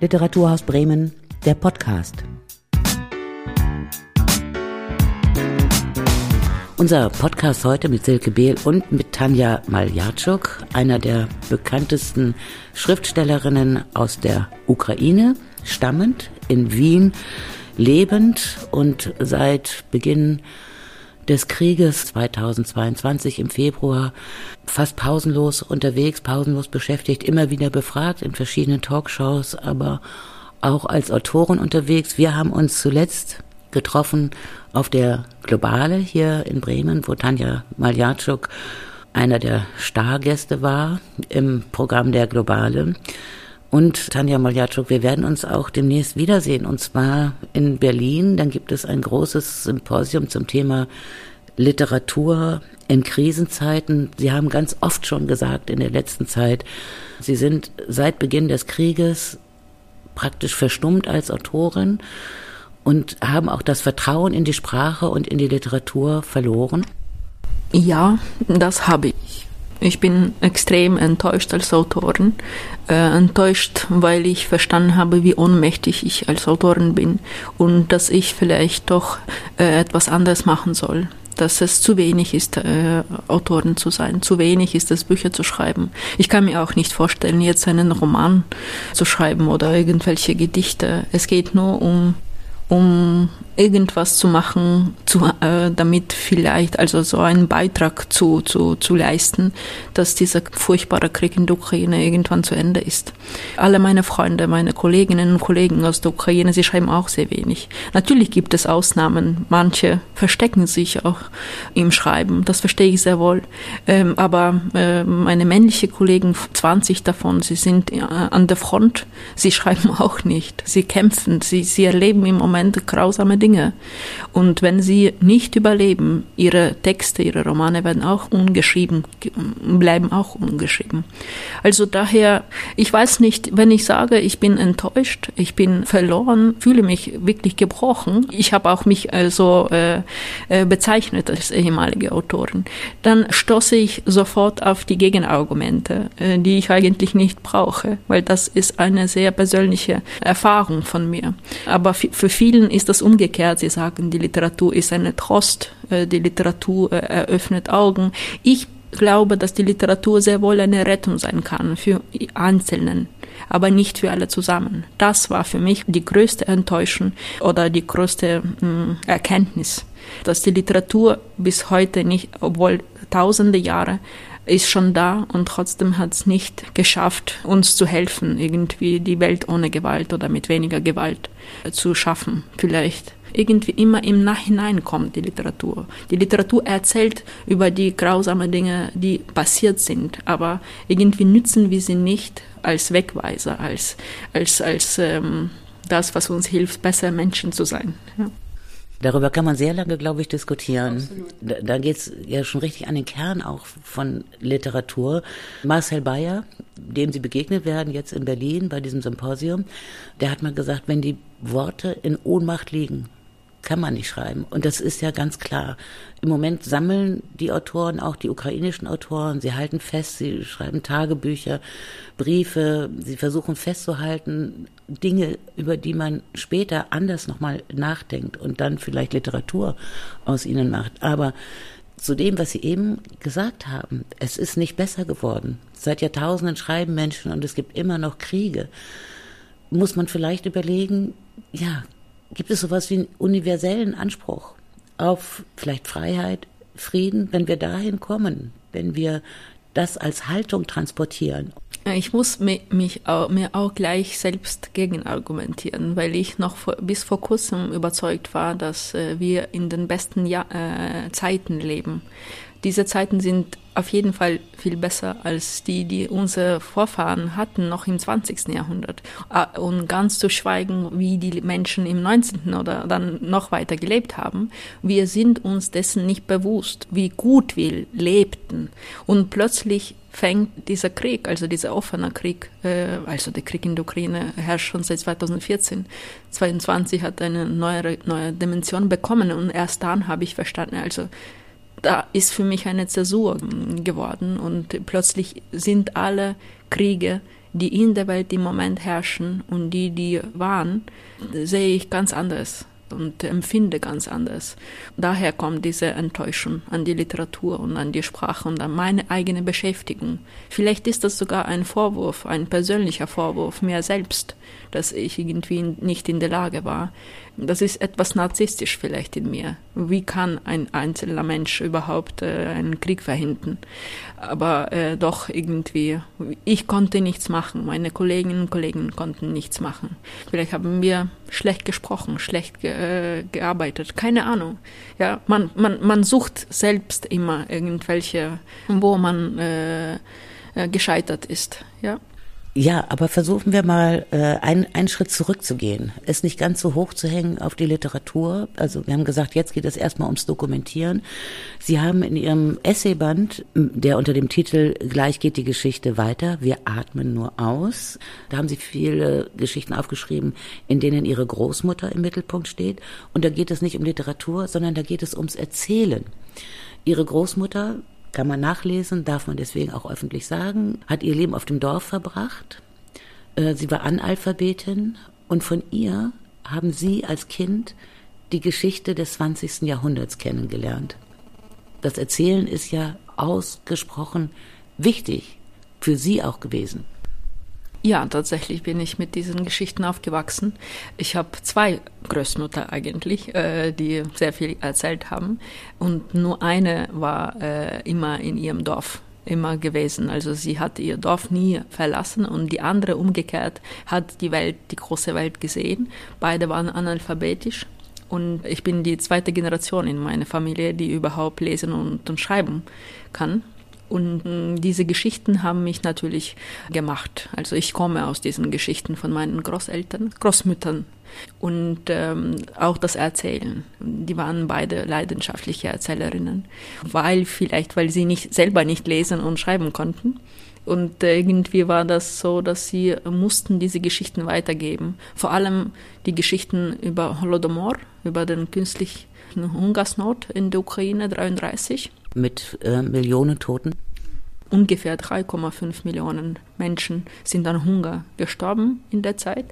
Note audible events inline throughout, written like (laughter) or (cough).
Literaturhaus Bremen, der Podcast. Unser Podcast heute mit Silke Behl und mit Tanja Maljatschuk, einer der bekanntesten Schriftstellerinnen aus der Ukraine, stammend in Wien, lebend und seit Beginn des Krieges 2022 im Februar fast pausenlos unterwegs, pausenlos beschäftigt, immer wieder befragt in verschiedenen Talkshows, aber auch als Autorin unterwegs. Wir haben uns zuletzt getroffen auf der Globale hier in Bremen, wo Tanja Maljatschuk einer der Stargäste war im Programm der Globale. Und Tanja Maljatschuk, wir werden uns auch demnächst wiedersehen, und zwar in Berlin. Dann gibt es ein großes Symposium zum Thema Literatur in Krisenzeiten. Sie haben ganz oft schon gesagt in der letzten Zeit, Sie sind seit Beginn des Krieges praktisch verstummt als Autorin und haben auch das Vertrauen in die Sprache und in die Literatur verloren? Ja, das habe ich. Ich bin extrem enttäuscht als Autorin. Äh, enttäuscht, weil ich verstanden habe, wie ohnmächtig ich als Autorin bin und dass ich vielleicht doch äh, etwas anderes machen soll. Dass es zu wenig ist, äh, Autorin zu sein. Zu wenig ist es, Bücher zu schreiben. Ich kann mir auch nicht vorstellen, jetzt einen Roman zu schreiben oder irgendwelche Gedichte. Es geht nur um um irgendwas zu machen, zu, äh, damit vielleicht also so einen Beitrag zu, zu, zu leisten, dass dieser furchtbare Krieg in der Ukraine irgendwann zu Ende ist. Alle meine Freunde, meine Kolleginnen und Kollegen aus der Ukraine, sie schreiben auch sehr wenig. Natürlich gibt es Ausnahmen. Manche verstecken sich auch im Schreiben. Das verstehe ich sehr wohl. Ähm, aber äh, meine männlichen Kollegen, 20 davon, sie sind äh, an der Front. Sie schreiben (laughs) auch nicht. Sie kämpfen. Sie, sie erleben im Moment grausame Dinge. Dinge. Und wenn sie nicht überleben, ihre Texte, ihre Romane werden auch ungeschrieben, bleiben auch ungeschrieben. Also daher, ich weiß nicht, wenn ich sage, ich bin enttäuscht, ich bin verloren, fühle mich wirklich gebrochen. Ich habe auch mich also äh, äh, bezeichnet als ehemalige Autorin. Dann stoße ich sofort auf die Gegenargumente, äh, die ich eigentlich nicht brauche, weil das ist eine sehr persönliche Erfahrung von mir. Aber für vielen ist das umgekehrt umgekehrt, sie sagen, die Literatur ist eine Trost, äh, die Literatur äh, eröffnet Augen. Ich glaube, dass die Literatur sehr wohl eine Rettung sein kann für Einzelnen, aber nicht für alle zusammen. Das war für mich die größte Enttäuschung oder die größte hm, Erkenntnis, dass die Literatur bis heute nicht, obwohl tausende Jahre ist schon da und trotzdem hat es nicht geschafft, uns zu helfen, irgendwie die Welt ohne Gewalt oder mit weniger Gewalt zu schaffen. Vielleicht irgendwie immer im Nachhinein kommt die Literatur. Die Literatur erzählt über die grausamen Dinge, die passiert sind, aber irgendwie nützen wir sie nicht als Wegweiser, als, als, als ähm, das, was uns hilft, besser Menschen zu sein. Ja. Darüber kann man sehr lange, glaube ich, diskutieren. Absolut. Da, da geht es ja schon richtig an den Kern auch von Literatur. Marcel Bayer, dem Sie begegnet werden jetzt in Berlin bei diesem Symposium, der hat mal gesagt, wenn die Worte in Ohnmacht liegen, kann man nicht schreiben. Und das ist ja ganz klar. Im Moment sammeln die Autoren, auch die ukrainischen Autoren, sie halten fest, sie schreiben Tagebücher, Briefe, sie versuchen festzuhalten, Dinge, über die man später anders nochmal nachdenkt und dann vielleicht Literatur aus ihnen macht. Aber zu dem, was Sie eben gesagt haben, es ist nicht besser geworden. Seit Jahrtausenden schreiben Menschen und es gibt immer noch Kriege. Muss man vielleicht überlegen, ja, Gibt es sowas wie einen universellen Anspruch auf vielleicht Freiheit, Frieden, wenn wir dahin kommen, wenn wir das als Haltung transportieren? Ich muss mich auch, mir auch gleich selbst gegen argumentieren, weil ich noch vor, bis vor kurzem überzeugt war, dass äh, wir in den besten ja äh, Zeiten leben. Diese Zeiten sind auf jeden Fall viel besser als die, die unsere Vorfahren hatten, noch im 20. Jahrhundert. Ah, und ganz zu schweigen, wie die Menschen im 19. oder dann noch weiter gelebt haben. Wir sind uns dessen nicht bewusst, wie gut wir lebten. Und plötzlich fängt dieser Krieg, also dieser offene Krieg, äh, also der Krieg in der Ukraine herrscht schon seit 2014. 22 hat eine neue, neue Dimension bekommen und erst dann habe ich verstanden, also da ist für mich eine Zäsur geworden und plötzlich sind alle Kriege, die in der Welt im Moment herrschen und die, die waren, sehe ich ganz anders und empfinde ganz anders. Daher kommt diese Enttäuschung an die Literatur und an die Sprache und an meine eigene Beschäftigung. Vielleicht ist das sogar ein Vorwurf, ein persönlicher Vorwurf mir selbst, dass ich irgendwie nicht in der Lage war. Das ist etwas narzisstisch vielleicht in mir. Wie kann ein einzelner Mensch überhaupt äh, einen Krieg verhindern? Aber äh, doch irgendwie, ich konnte nichts machen, meine Kolleginnen und Kollegen konnten nichts machen. Vielleicht haben wir schlecht gesprochen, schlecht ge äh, gearbeitet, keine Ahnung. Ja, man, man, man sucht selbst immer irgendwelche, wo man äh, äh gescheitert ist. Ja. Ja, aber versuchen wir mal äh, einen, einen Schritt zurückzugehen. Es nicht ganz so hoch zu hängen auf die Literatur. Also wir haben gesagt, jetzt geht es erstmal ums Dokumentieren. Sie haben in Ihrem Essayband, der unter dem Titel Gleich geht die Geschichte weiter, wir atmen nur aus, da haben Sie viele Geschichten aufgeschrieben, in denen Ihre Großmutter im Mittelpunkt steht. Und da geht es nicht um Literatur, sondern da geht es ums Erzählen. Ihre Großmutter kann man nachlesen, darf man deswegen auch öffentlich sagen, hat ihr Leben auf dem Dorf verbracht. Äh, sie war Analphabetin und von ihr haben Sie als Kind die Geschichte des 20. Jahrhunderts kennengelernt. Das Erzählen ist ja ausgesprochen wichtig für Sie auch gewesen. Ja, tatsächlich bin ich mit diesen Geschichten aufgewachsen. Ich habe zwei Großmutter eigentlich, äh, die sehr viel erzählt haben. Und nur eine war äh, immer in ihrem Dorf immer gewesen. Also sie hat ihr Dorf nie verlassen und die andere umgekehrt hat die Welt, die große Welt gesehen. Beide waren analphabetisch. Und ich bin die zweite Generation in meiner Familie, die überhaupt lesen und, und schreiben kann. Und mm, diese Geschichten haben mich natürlich gemacht. Also ich komme aus diesen Geschichten von meinen Großeltern, Großmüttern und ähm, auch das Erzählen. Die waren beide leidenschaftliche Erzählerinnen, weil vielleicht, weil sie nicht selber nicht lesen und schreiben konnten. Und äh, irgendwie war das so, dass sie mussten diese Geschichten weitergeben. Vor allem die Geschichten über Holodomor, über den künstlichen Hungersnot in der Ukraine 33 mit äh, Millionen Toten? Ungefähr 3,5 Millionen Menschen sind an Hunger gestorben in der Zeit.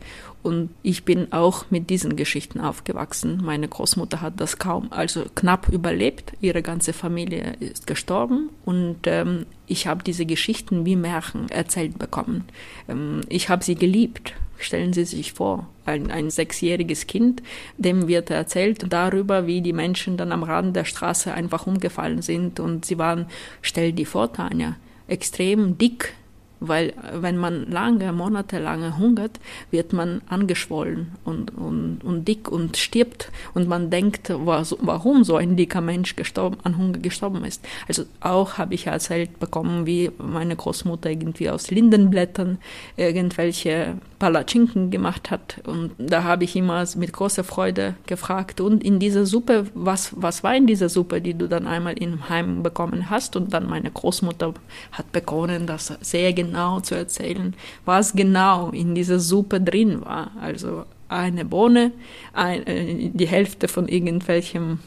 Und ich bin auch mit diesen Geschichten aufgewachsen. Meine Großmutter hat das kaum, also knapp überlebt. Ihre ganze Familie ist gestorben. Und ähm, ich habe diese Geschichten wie Märchen erzählt bekommen. Ähm, ich habe sie geliebt. Stellen Sie sich vor, ein, ein sechsjähriges Kind, dem wird erzählt darüber, wie die Menschen dann am Rand der Straße einfach umgefallen sind und sie waren, stell dir vor, Tanja, extrem dick, weil wenn man lange, monatelang hungert, wird man angeschwollen und, und, und dick und stirbt. Und man denkt, was, warum so ein dicker Mensch gestorben, an Hunger gestorben ist. Also auch habe ich erzählt bekommen, wie meine Großmutter irgendwie aus Lindenblättern irgendwelche Palatschinken gemacht hat. Und da habe ich immer mit großer Freude gefragt und in dieser Suppe, was, was war in dieser Suppe, die du dann einmal im Heim bekommen hast? Und dann meine Großmutter hat begonnen, das sehr genau genau zu erzählen, was genau in dieser Suppe drin war. Also eine Bohne, ein, äh, die Hälfte von irgendwelchem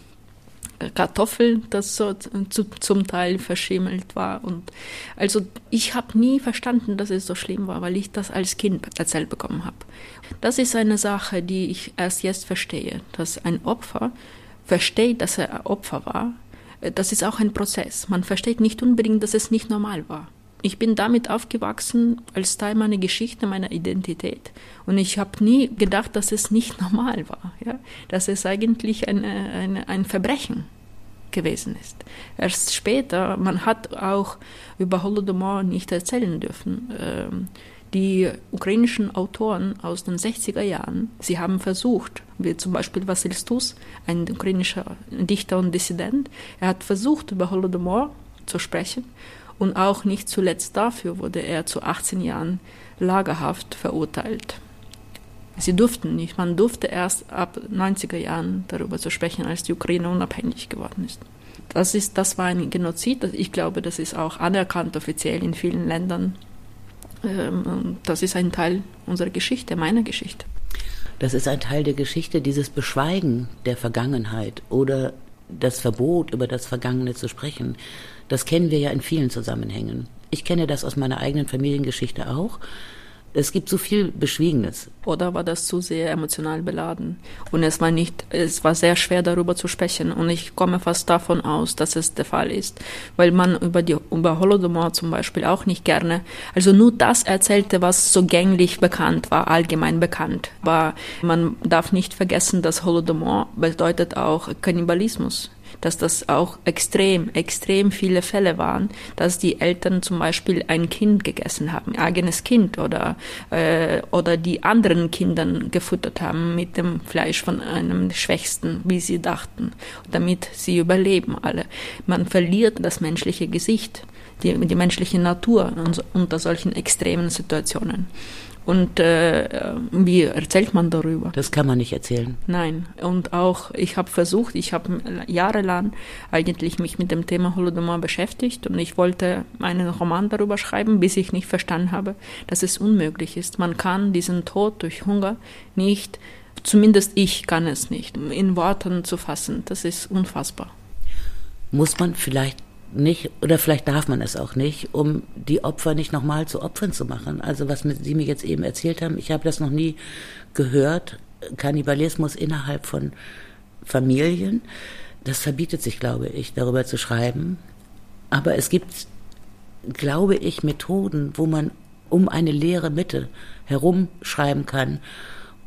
äh, Kartoffel, das so zu, zum Teil verschimmelt war. Und also ich habe nie verstanden, dass es so schlimm war, weil ich das als Kind erzählt bekommen habe. Das ist eine Sache, die ich erst jetzt verstehe, dass ein Opfer versteht, dass er Opfer war. Äh, das ist auch ein Prozess. Man versteht nicht unbedingt, dass es nicht normal war ich bin damit aufgewachsen als Teil meiner Geschichte, meiner Identität. Und ich habe nie gedacht, dass es nicht (laughs) normal war, ja? dass es eigentlich eine, eine, ein Verbrechen gewesen ist. Erst später, man hat auch über Holodomor nicht erzählen dürfen. Ähm, die ukrainischen Autoren aus den 60er Jahren, sie haben versucht, wie zum Beispiel Vasil Stus, ein ukrainischer Dichter und Dissident, er hat versucht, über Holodomor zu sprechen und auch nicht zuletzt dafür wurde er zu 18 Jahren Lagerhaft verurteilt. Sie durften nicht, man durfte erst ab 90er Jahren darüber zu sprechen, als die Ukraine unabhängig geworden ist. Das, ist, das war ein Genozid, ich glaube, das ist auch anerkannt offiziell in vielen Ländern. Ähm, das ist ein Teil unserer Geschichte, meiner Geschichte. Das ist ein Teil der Geschichte, dieses Beschweigen der Vergangenheit oder das Verbot, über das Vergangene zu sprechen. Das kennen wir ja in vielen Zusammenhängen. Ich kenne das aus meiner eigenen Familiengeschichte auch. es gibt so viel Beschwiegenes. Oder war das zu sehr emotional beladen? Und es war nicht, es war sehr schwer darüber zu sprechen. Und ich komme fast davon aus, dass es der Fall ist, weil man über die über Holodomor zum Beispiel auch nicht gerne, also nur das erzählte, was so gänglich bekannt war, allgemein bekannt. Aber man darf nicht vergessen, dass Holodomor bedeutet auch Kannibalismus dass das auch extrem, extrem viele Fälle waren, dass die Eltern zum Beispiel ein Kind gegessen haben, eigenes Kind oder, äh, oder die anderen Kindern gefuttert haben mit dem Fleisch von einem Schwächsten, wie sie dachten, damit sie überleben alle. Man verliert das menschliche Gesicht, die, die menschliche Natur unter solchen extremen Situationen. Und äh, wie erzählt man darüber? Das kann man nicht erzählen. Nein. Und auch, ich habe versucht, ich habe jahrelang eigentlich mich mit dem Thema Holodomor beschäftigt und ich wollte einen Roman darüber schreiben, bis ich nicht verstanden habe, dass es unmöglich ist. Man kann diesen Tod durch Hunger nicht, zumindest ich kann es nicht, in Worten zu fassen. Das ist unfassbar. Muss man vielleicht nicht, oder vielleicht darf man es auch nicht, um die Opfer nicht nochmal zu Opfern zu machen. Also was Sie mir jetzt eben erzählt haben, ich habe das noch nie gehört, Kannibalismus innerhalb von Familien, das verbietet sich, glaube ich, darüber zu schreiben. Aber es gibt, glaube ich, Methoden, wo man um eine leere Mitte herumschreiben kann,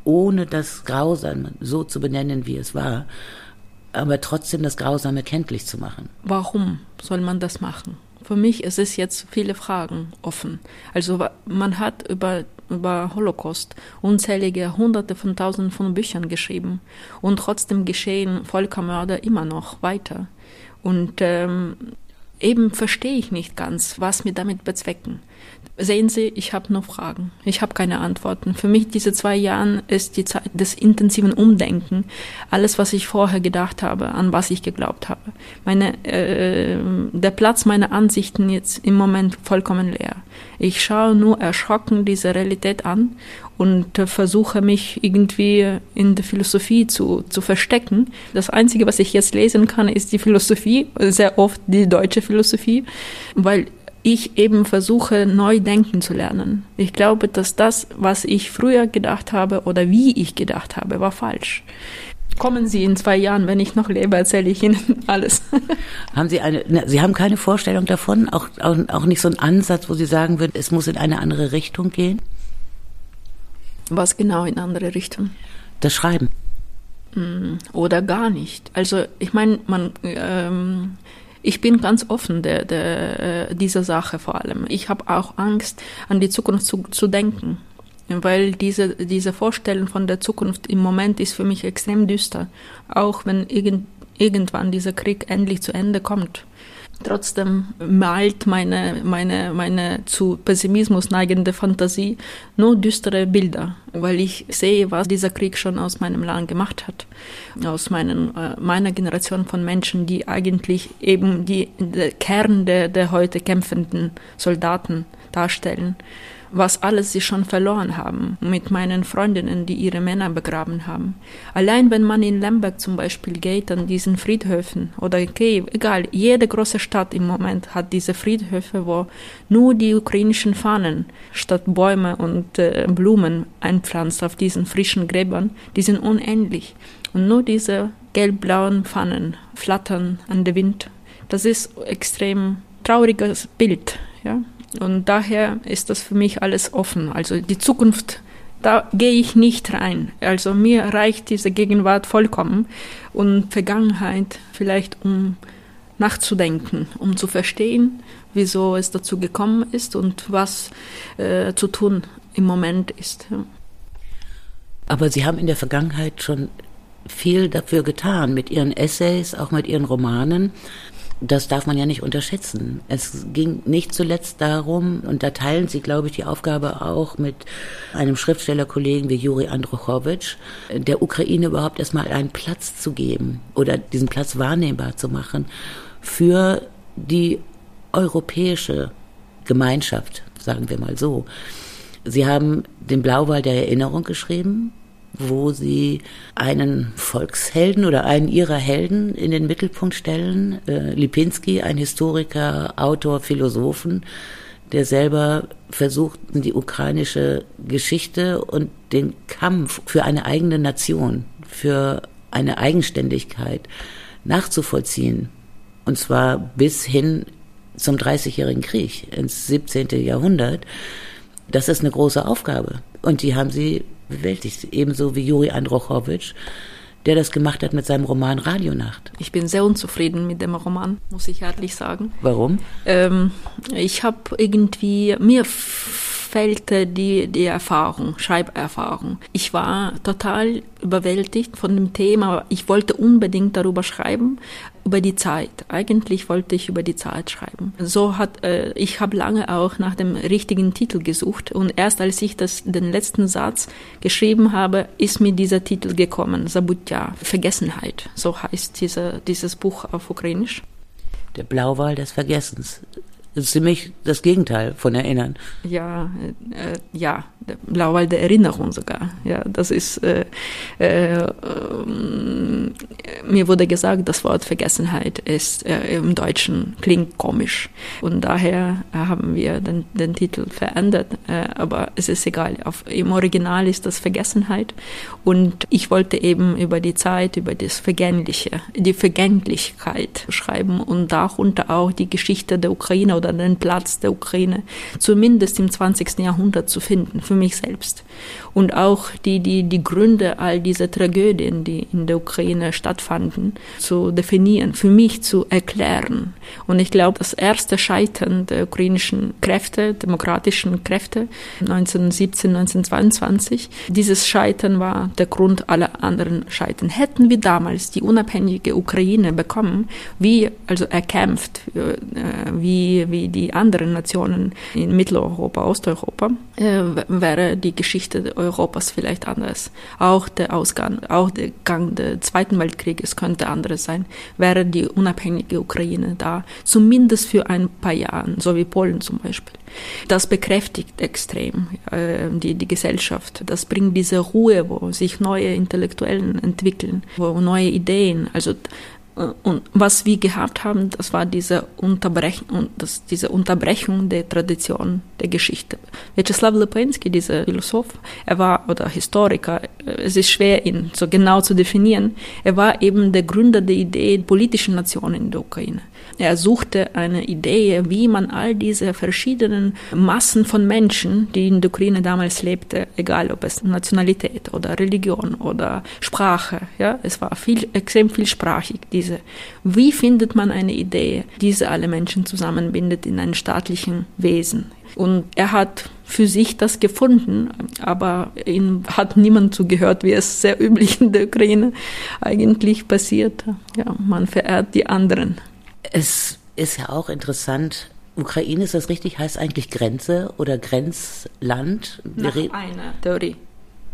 ohne das Grausam so zu benennen, wie es war aber trotzdem das Grausame kenntlich zu machen. Warum soll man das machen? Für mich ist es jetzt viele Fragen offen. Also man hat über, über Holocaust unzählige Hunderte von Tausenden von Büchern geschrieben und trotzdem geschehen Völkermörder immer noch weiter. Und ähm, eben verstehe ich nicht ganz, was wir damit bezwecken. Sehen Sie, ich habe nur Fragen. Ich habe keine Antworten. Für mich diese zwei Jahre ist die Zeit des intensiven Umdenken. Alles, was ich vorher gedacht habe, an was ich geglaubt habe. Meine, äh, der Platz meiner Ansichten jetzt im Moment vollkommen leer. Ich schaue nur erschrocken diese Realität an und versuche mich irgendwie in der Philosophie zu, zu verstecken. Das Einzige, was ich jetzt lesen kann, ist die Philosophie, sehr oft die deutsche Philosophie, weil ich eben versuche, neu denken zu lernen. Ich glaube, dass das, was ich früher gedacht habe oder wie ich gedacht habe, war falsch. Kommen Sie in zwei Jahren, wenn ich noch lebe, erzähle ich Ihnen (laughs) alles. Haben Sie eine, ne, Sie haben keine Vorstellung davon, auch, auch, auch nicht so einen Ansatz, wo Sie sagen würden, es muss in eine andere Richtung gehen? Was genau in andere Richtung? Das Schreiben. Mm, oder gar nicht. Also ich meine, man ähm, ich bin ganz offen der, der, äh, dieser Sache vor allem. Ich habe auch Angst, an die Zukunft zu, zu denken, weil diese, diese Vorstellung von der Zukunft im Moment ist für mich extrem düster, auch wenn irgend, irgendwann dieser Krieg endlich zu Ende kommt. Trotzdem malt meine, meine, meine zu Pessimismus neigende Fantasie nur düstere Bilder, weil ich sehe, was dieser Krieg schon aus meinem Land gemacht hat. Aus meinen, äh, meiner Generation von Menschen, die eigentlich eben die, der Kern der, der heute kämpfenden Soldaten darstellen was alles sie schon verloren haben, mit meinen Freundinnen, die ihre Männer begraben haben. Allein wenn man in Lemberg zum Beispiel geht, an diesen Friedhöfen oder okay, egal, jede große Stadt im Moment hat diese Friedhöfe, wo nur die ukrainischen Fahnen statt Bäume und äh, Blumen einpflanzt auf diesen frischen Gräbern, die sind unendlich. Und nur diese gelb-blauen Pfannen flattern an der Wind. Das ist extrem trauriges Bild, ja. Und daher ist das für mich alles offen. Also die Zukunft, da gehe ich nicht rein. Also mir reicht diese Gegenwart vollkommen und Vergangenheit vielleicht um nachzudenken, um zu verstehen, wieso es dazu gekommen ist und was äh, zu tun im Moment ist. Aber Sie haben in der Vergangenheit schon viel dafür getan, mit Ihren Essays, auch mit Ihren Romanen, das darf man ja nicht unterschätzen. Es ging nicht zuletzt darum, und da teilen Sie, glaube ich, die Aufgabe auch mit einem Schriftstellerkollegen wie Juri Androchowitsch, der Ukraine überhaupt erstmal einen Platz zu geben oder diesen Platz wahrnehmbar zu machen für die europäische Gemeinschaft, sagen wir mal so. Sie haben den Blauwal der Erinnerung geschrieben, wo sie einen Volkshelden oder einen ihrer Helden in den Mittelpunkt stellen. Äh, Lipinski, ein Historiker, Autor, Philosophen, der selber versucht, die ukrainische Geschichte und den Kampf für eine eigene Nation, für eine Eigenständigkeit nachzuvollziehen. Und zwar bis hin zum Dreißigjährigen Krieg, ins 17. Jahrhundert. Das ist eine große Aufgabe. Und die haben sie bewältigt. Ebenso wie Juri Androchowitsch, der das gemacht hat mit seinem Roman Radionacht. Ich bin sehr unzufrieden mit dem Roman, muss ich ehrlich sagen. Warum? Ähm, ich habe irgendwie, mir fehlte die, die Erfahrung, Schreiberfahrung. Ich war total überwältigt von dem Thema. Ich wollte unbedingt darüber schreiben, über die Zeit. Eigentlich wollte ich über die Zeit schreiben. So hat äh, ich habe lange auch nach dem richtigen Titel gesucht und erst als ich das den letzten Satz geschrieben habe, ist mir dieser Titel gekommen, Sabutja, Vergessenheit. So heißt diese, dieses Buch auf Ukrainisch. Der Blauwal des Vergessens. Das ist ziemlich das Gegenteil von Erinnern. Ja, äh, ja, Blauwald der Erinnerung sogar. Ja, das ist, äh, äh, mir wurde gesagt, das Wort Vergessenheit ist äh, im Deutschen klingt komisch. Und daher haben wir den, den Titel verändert. Äh, aber es ist egal. Auf, Im Original ist das Vergessenheit. Und ich wollte eben über die Zeit, über das Vergängliche, die Vergänglichkeit schreiben und darunter auch die Geschichte der Ukraine oder den Platz der Ukraine, zumindest im 20. Jahrhundert zu finden für mich selbst. Und auch die, die, die Gründe all dieser Tragödien, die in der Ukraine stattfanden, zu definieren, für mich zu erklären. Und ich glaube, das erste Scheitern der ukrainischen Kräfte, demokratischen Kräfte 1917, 1922, dieses Scheitern war der Grund aller anderen Scheitern. Hätten wir damals die unabhängige Ukraine bekommen, wie also erkämpft, äh, wie, wie die anderen Nationen in Mitteleuropa, Osteuropa, äh, wäre die Geschichte Europas vielleicht anders. Auch der Ausgang, auch der Gang des Zweiten Weltkrieges könnte anders sein, wäre die unabhängige Ukraine da, zumindest für ein paar Jahre, so wie Polen zum Beispiel. Das bekräftigt extrem äh, die, die Gesellschaft. Das bringt diese Ruhe, wo sich neue Intellektuellen entwickeln, wo neue Ideen, also und was wir gehabt haben, das war diese Unterbrechung, das, diese Unterbrechung der Tradition der Geschichte. Vyacheslav Lepensky, dieser Philosoph, er war, oder Historiker, es ist schwer, ihn so genau zu definieren, er war eben der Gründer der Idee politischen Nationen in der Ukraine. Er suchte eine Idee, wie man all diese verschiedenen Massen von Menschen, die in der Ukraine damals lebte, egal ob es Nationalität oder Religion oder Sprache, ja, es war viel, extrem vielsprachig, diese. Wie findet man eine Idee, diese alle Menschen zusammenbindet in einem staatlichen Wesen? Und er hat für sich das gefunden, aber ihm hat niemand zugehört, wie es sehr üblich in der Ukraine eigentlich passiert. Ja, man verehrt die anderen. Es ist ja auch interessant, Ukraine, ist das richtig, heißt eigentlich Grenze oder Grenzland? Nach einer Theorie.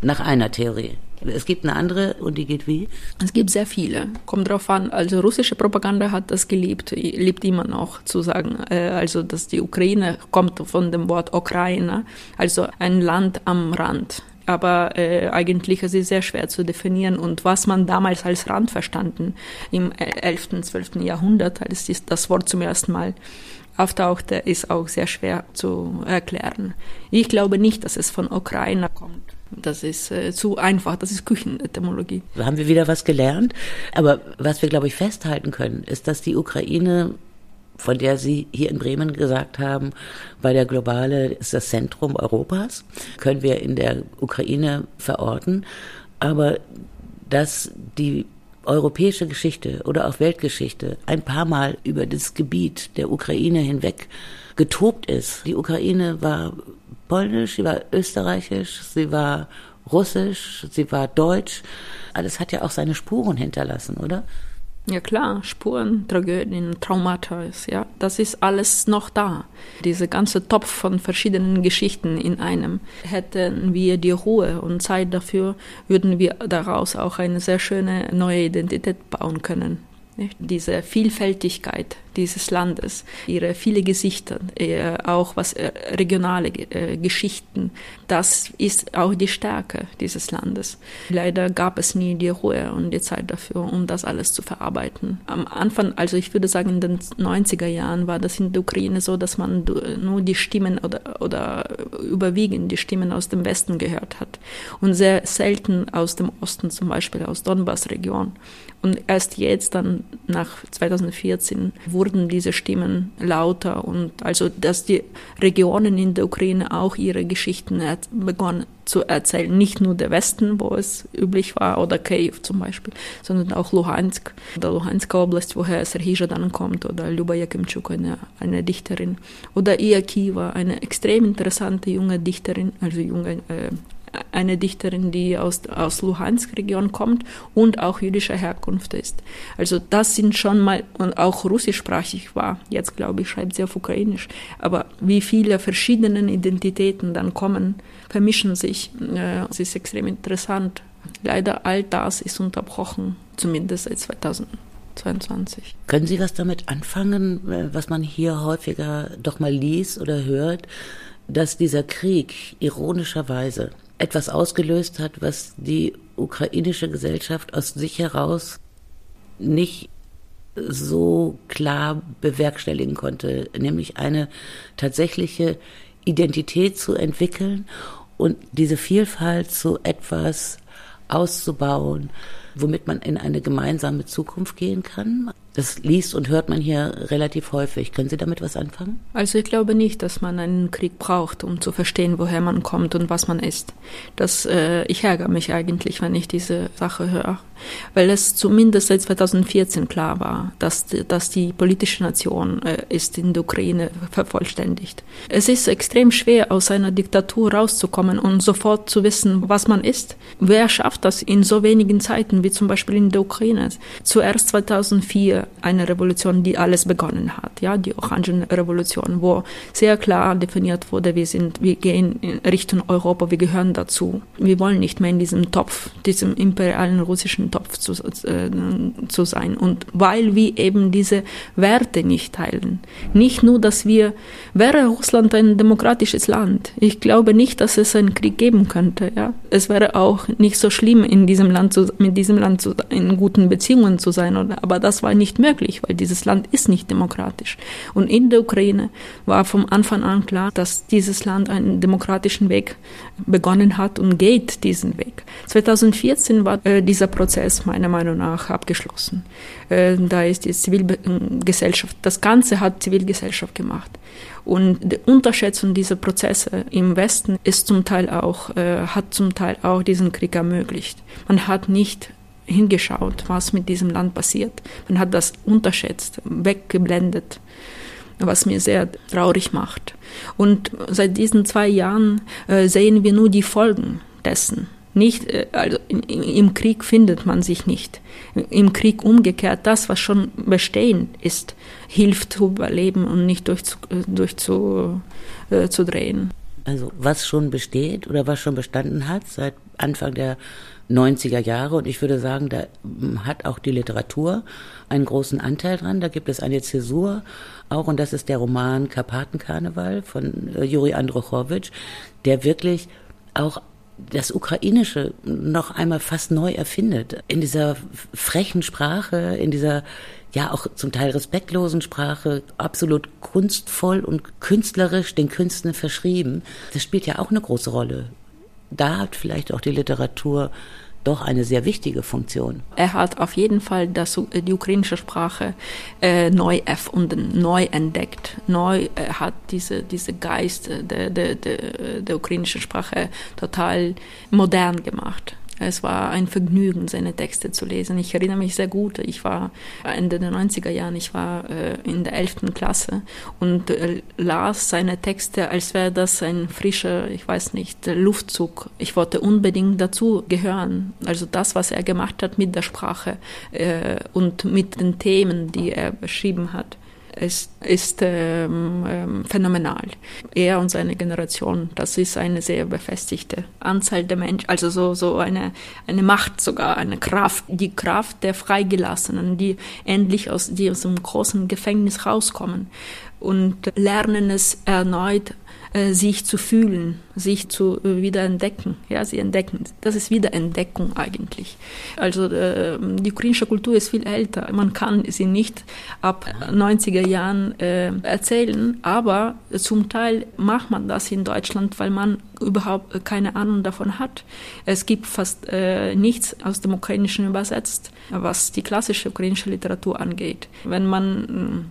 Nach einer Theorie. Es gibt eine andere und die geht wie? Es gibt sehr viele. Kommt drauf an. Also russische Propaganda hat das geliebt, liebt immer noch zu sagen. Äh, also dass die Ukraine kommt von dem Wort Ukraine, also ein Land am Rand aber äh, eigentlich ist es sehr schwer zu definieren. Und was man damals als Rand verstanden im 11., äh, 12. Jahrhundert, als das Wort zum ersten Mal auftauchte, ist auch sehr schwer zu erklären. Ich glaube nicht, dass es von Ukraine kommt. Das ist äh, zu einfach, das ist Küchenetymologie. Haben wir wieder was gelernt. Aber was wir, glaube ich, festhalten können, ist, dass die Ukraine von der Sie hier in Bremen gesagt haben, weil der globale ist das Zentrum Europas, können wir in der Ukraine verorten. Aber dass die europäische Geschichte oder auch Weltgeschichte ein paar Mal über das Gebiet der Ukraine hinweg getobt ist. Die Ukraine war polnisch, sie war österreichisch, sie war russisch, sie war deutsch. Alles hat ja auch seine Spuren hinterlassen, oder? Ja klar, Spuren, Tragödien, Traumata, ja, das ist alles noch da. Diese ganze Topf von verschiedenen Geschichten in einem. Hätten wir die Ruhe und Zeit dafür, würden wir daraus auch eine sehr schöne neue Identität bauen können. Diese Vielfältigkeit, dieses Landes, ihre viele Gesichter, auch was äh, regionale äh, Geschichten. Das ist auch die Stärke dieses Landes. Leider gab es nie die Ruhe und die Zeit dafür, um das alles zu verarbeiten. Am Anfang, also ich würde sagen, in den 90er Jahren war das in der Ukraine so, dass man nur die Stimmen oder, oder überwiegend die Stimmen aus dem Westen gehört hat und sehr selten aus dem Osten, zum Beispiel aus Donbass-Region. Und erst jetzt, dann nach 2014, wurden diese Stimmen lauter. Und also, dass die Regionen in der Ukraine auch ihre Geschichten begonnen zu erzählen. Nicht nur der Westen, wo es üblich war, oder Kiew zum Beispiel, sondern auch Luhansk. Oder Luhanska Oblast, woher Serhija dann kommt, oder Luba Jakimczuk, eine, eine Dichterin, oder Ia Kiva, eine extrem interessante junge Dichterin, also junge äh, eine Dichterin, die aus, aus Luhansk-Region kommt und auch jüdischer Herkunft ist. Also das sind schon mal, und auch russischsprachig war, jetzt glaube ich, schreibt sie auf Ukrainisch, aber wie viele verschiedene Identitäten dann kommen, vermischen sich, äh, es ist extrem interessant. Leider all das ist unterbrochen, zumindest seit 2022. Können Sie was damit anfangen, äh, was man hier häufiger doch mal liest oder hört, dass dieser Krieg ironischerweise etwas ausgelöst hat, was die ukrainische Gesellschaft aus sich heraus nicht so klar bewerkstelligen konnte, nämlich eine tatsächliche Identität zu entwickeln und diese Vielfalt zu etwas auszubauen, womit man in eine gemeinsame Zukunft gehen kann. Das liest und hört man hier relativ häufig. Können Sie damit was anfangen? Also ich glaube nicht, dass man einen Krieg braucht, um zu verstehen, woher man kommt und was man ist. Das, äh, ich ärgere mich eigentlich, wenn ich diese Sache höre weil es zumindest seit 2014 klar war, dass, dass die politische Nation äh, ist in der Ukraine vervollständigt. Es ist extrem schwer, aus einer Diktatur rauszukommen und sofort zu wissen, was man ist. Wer schafft das in so wenigen Zeiten, wie zum Beispiel in der Ukraine? Zuerst 2004 eine Revolution, die alles begonnen hat, ja, die Orangenrevolution, wo sehr klar definiert wurde, wir sind, wir gehen in Richtung Europa, wir gehören dazu. Wir wollen nicht mehr in diesem Topf, diesem imperialen russischen Topf zu, äh, zu sein. Und weil wir eben diese Werte nicht teilen. Nicht nur, dass wir, wäre Russland ein demokratisches Land, ich glaube nicht, dass es einen Krieg geben könnte. Ja? Es wäre auch nicht so schlimm, in diesem Land zu, mit diesem Land zu, in guten Beziehungen zu sein. Oder, aber das war nicht möglich, weil dieses Land ist nicht demokratisch. Und in der Ukraine war vom Anfang an klar, dass dieses Land einen demokratischen Weg begonnen hat und geht diesen Weg. 2014 war äh, dieser Prozess meiner Meinung nach abgeschlossen. Äh, da ist die Zivilgesellschaft, das Ganze hat Zivilgesellschaft gemacht. Und die Unterschätzung dieser Prozesse im Westen ist zum Teil auch, äh, hat zum Teil auch diesen Krieg ermöglicht. Man hat nicht hingeschaut, was mit diesem Land passiert. Man hat das unterschätzt, weggeblendet was mir sehr traurig macht. Und seit diesen zwei Jahren äh, sehen wir nur die Folgen dessen. Nicht, äh, also im Krieg findet man sich nicht. Im Krieg umgekehrt, das, was schon bestehen ist, hilft zu überleben und nicht durchzudrehen. Durch zu, äh, zu also was schon besteht oder was schon bestanden hat seit Anfang der 90er Jahre. Und ich würde sagen, da hm, hat auch die Literatur einen großen Anteil dran. Da gibt es eine Zäsur auch, und das ist der Roman Karpatenkarneval von äh, Juri Androchowitsch, der wirklich auch das Ukrainische noch einmal fast neu erfindet. In dieser frechen Sprache, in dieser ja auch zum Teil respektlosen Sprache, absolut kunstvoll und künstlerisch den Künsten verschrieben. Das spielt ja auch eine große Rolle. Da hat vielleicht auch die Literatur doch eine sehr wichtige Funktion. Er hat auf jeden Fall das, die ukrainische Sprache äh, neu erfunden, neu entdeckt. Neu äh, hat diese, diese Geist der, der, der, der ukrainischen Sprache total modern gemacht. Es war ein Vergnügen, seine Texte zu lesen. Ich erinnere mich sehr gut, ich war Ende der 90er Jahren, ich war äh, in der 11. Klasse und äh, las seine Texte, als wäre das ein frischer, ich weiß nicht, Luftzug. Ich wollte unbedingt dazu gehören. Also das, was er gemacht hat mit der Sprache äh, und mit den Themen, die er beschrieben hat ist, ist ähm, ähm, phänomenal. Er und seine Generation, das ist eine sehr befestigte Anzahl der Menschen, also so, so eine, eine Macht sogar, eine Kraft, die Kraft der Freigelassenen, die endlich aus diesem großen Gefängnis rauskommen und lernen es erneut äh, sich zu fühlen, sich zu äh, wieder entdecken. Ja, sie entdecken. Das ist Wiederentdeckung eigentlich. Also äh, die ukrainische Kultur ist viel älter. Man kann sie nicht ab 90er Jahren äh, erzählen, aber zum Teil macht man das in Deutschland, weil man überhaupt keine Ahnung davon hat. Es gibt fast nichts aus dem Ukrainischen übersetzt, was die klassische ukrainische Literatur angeht. Wenn man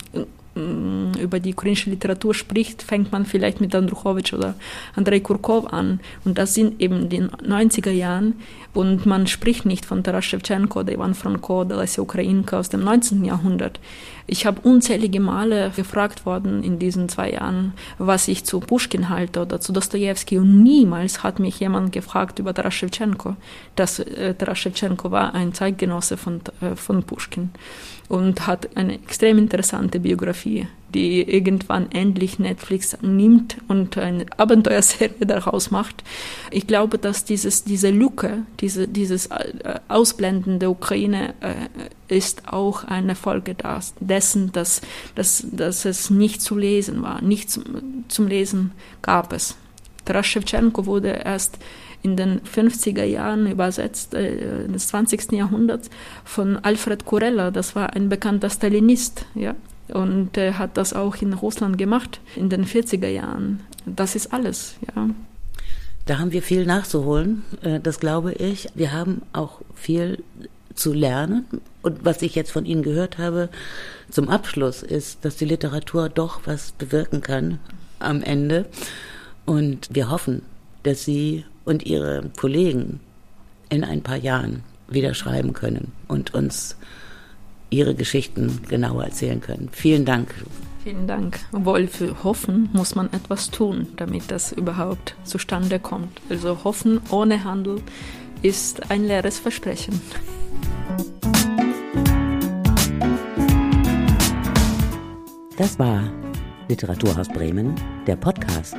über die ukrainische Literatur spricht, fängt man vielleicht mit Andruchowitsch oder Andrei Kurkov an. Und das sind eben die 90er Jahren. Und man spricht nicht von Taras Shevchenko oder Ivan Franko oder Lesja Ukrainka aus dem 19. Jahrhundert. Ich habe unzählige Male gefragt worden in diesen zwei Jahren, was ich zu Pushkin halte oder zu Dostoevsky. Und niemals hat mich jemand gefragt über Taras Shevchenko. Das, äh, Taras Shevchenko war ein Zeitgenosse von, äh, von Pushkin und hat eine extrem interessante Biografie, die irgendwann endlich Netflix nimmt und eine Abenteuerserie daraus macht. Ich glaube, dass dieses, diese Lücke, diese, dieses äh, Ausblenden der Ukraine äh, ist auch eine Folge dessen, dass, dass, dass es nicht zu lesen war, nicht zum, zum Lesen gab es. Taras Shevchenko wurde erst in den 50er Jahren übersetzt, äh, des 20. Jahrhunderts, von Alfred Kurella. Das war ein bekannter Stalinist, ja. Und er hat das auch in Russland gemacht in den 40er Jahren. Das ist alles, ja. Da haben wir viel nachzuholen, äh, das glaube ich. Wir haben auch viel zu lernen. Und was ich jetzt von Ihnen gehört habe zum Abschluss ist, dass die Literatur doch was bewirken kann am Ende. Und wir hoffen, dass Sie und ihre Kollegen in ein paar Jahren wieder schreiben können und uns ihre Geschichten genauer erzählen können. Vielen Dank. Vielen Dank. Obwohl für Hoffen muss man etwas tun, damit das überhaupt zustande kommt. Also Hoffen ohne Handel ist ein leeres Versprechen. Das war Literaturhaus Bremen, der Podcast.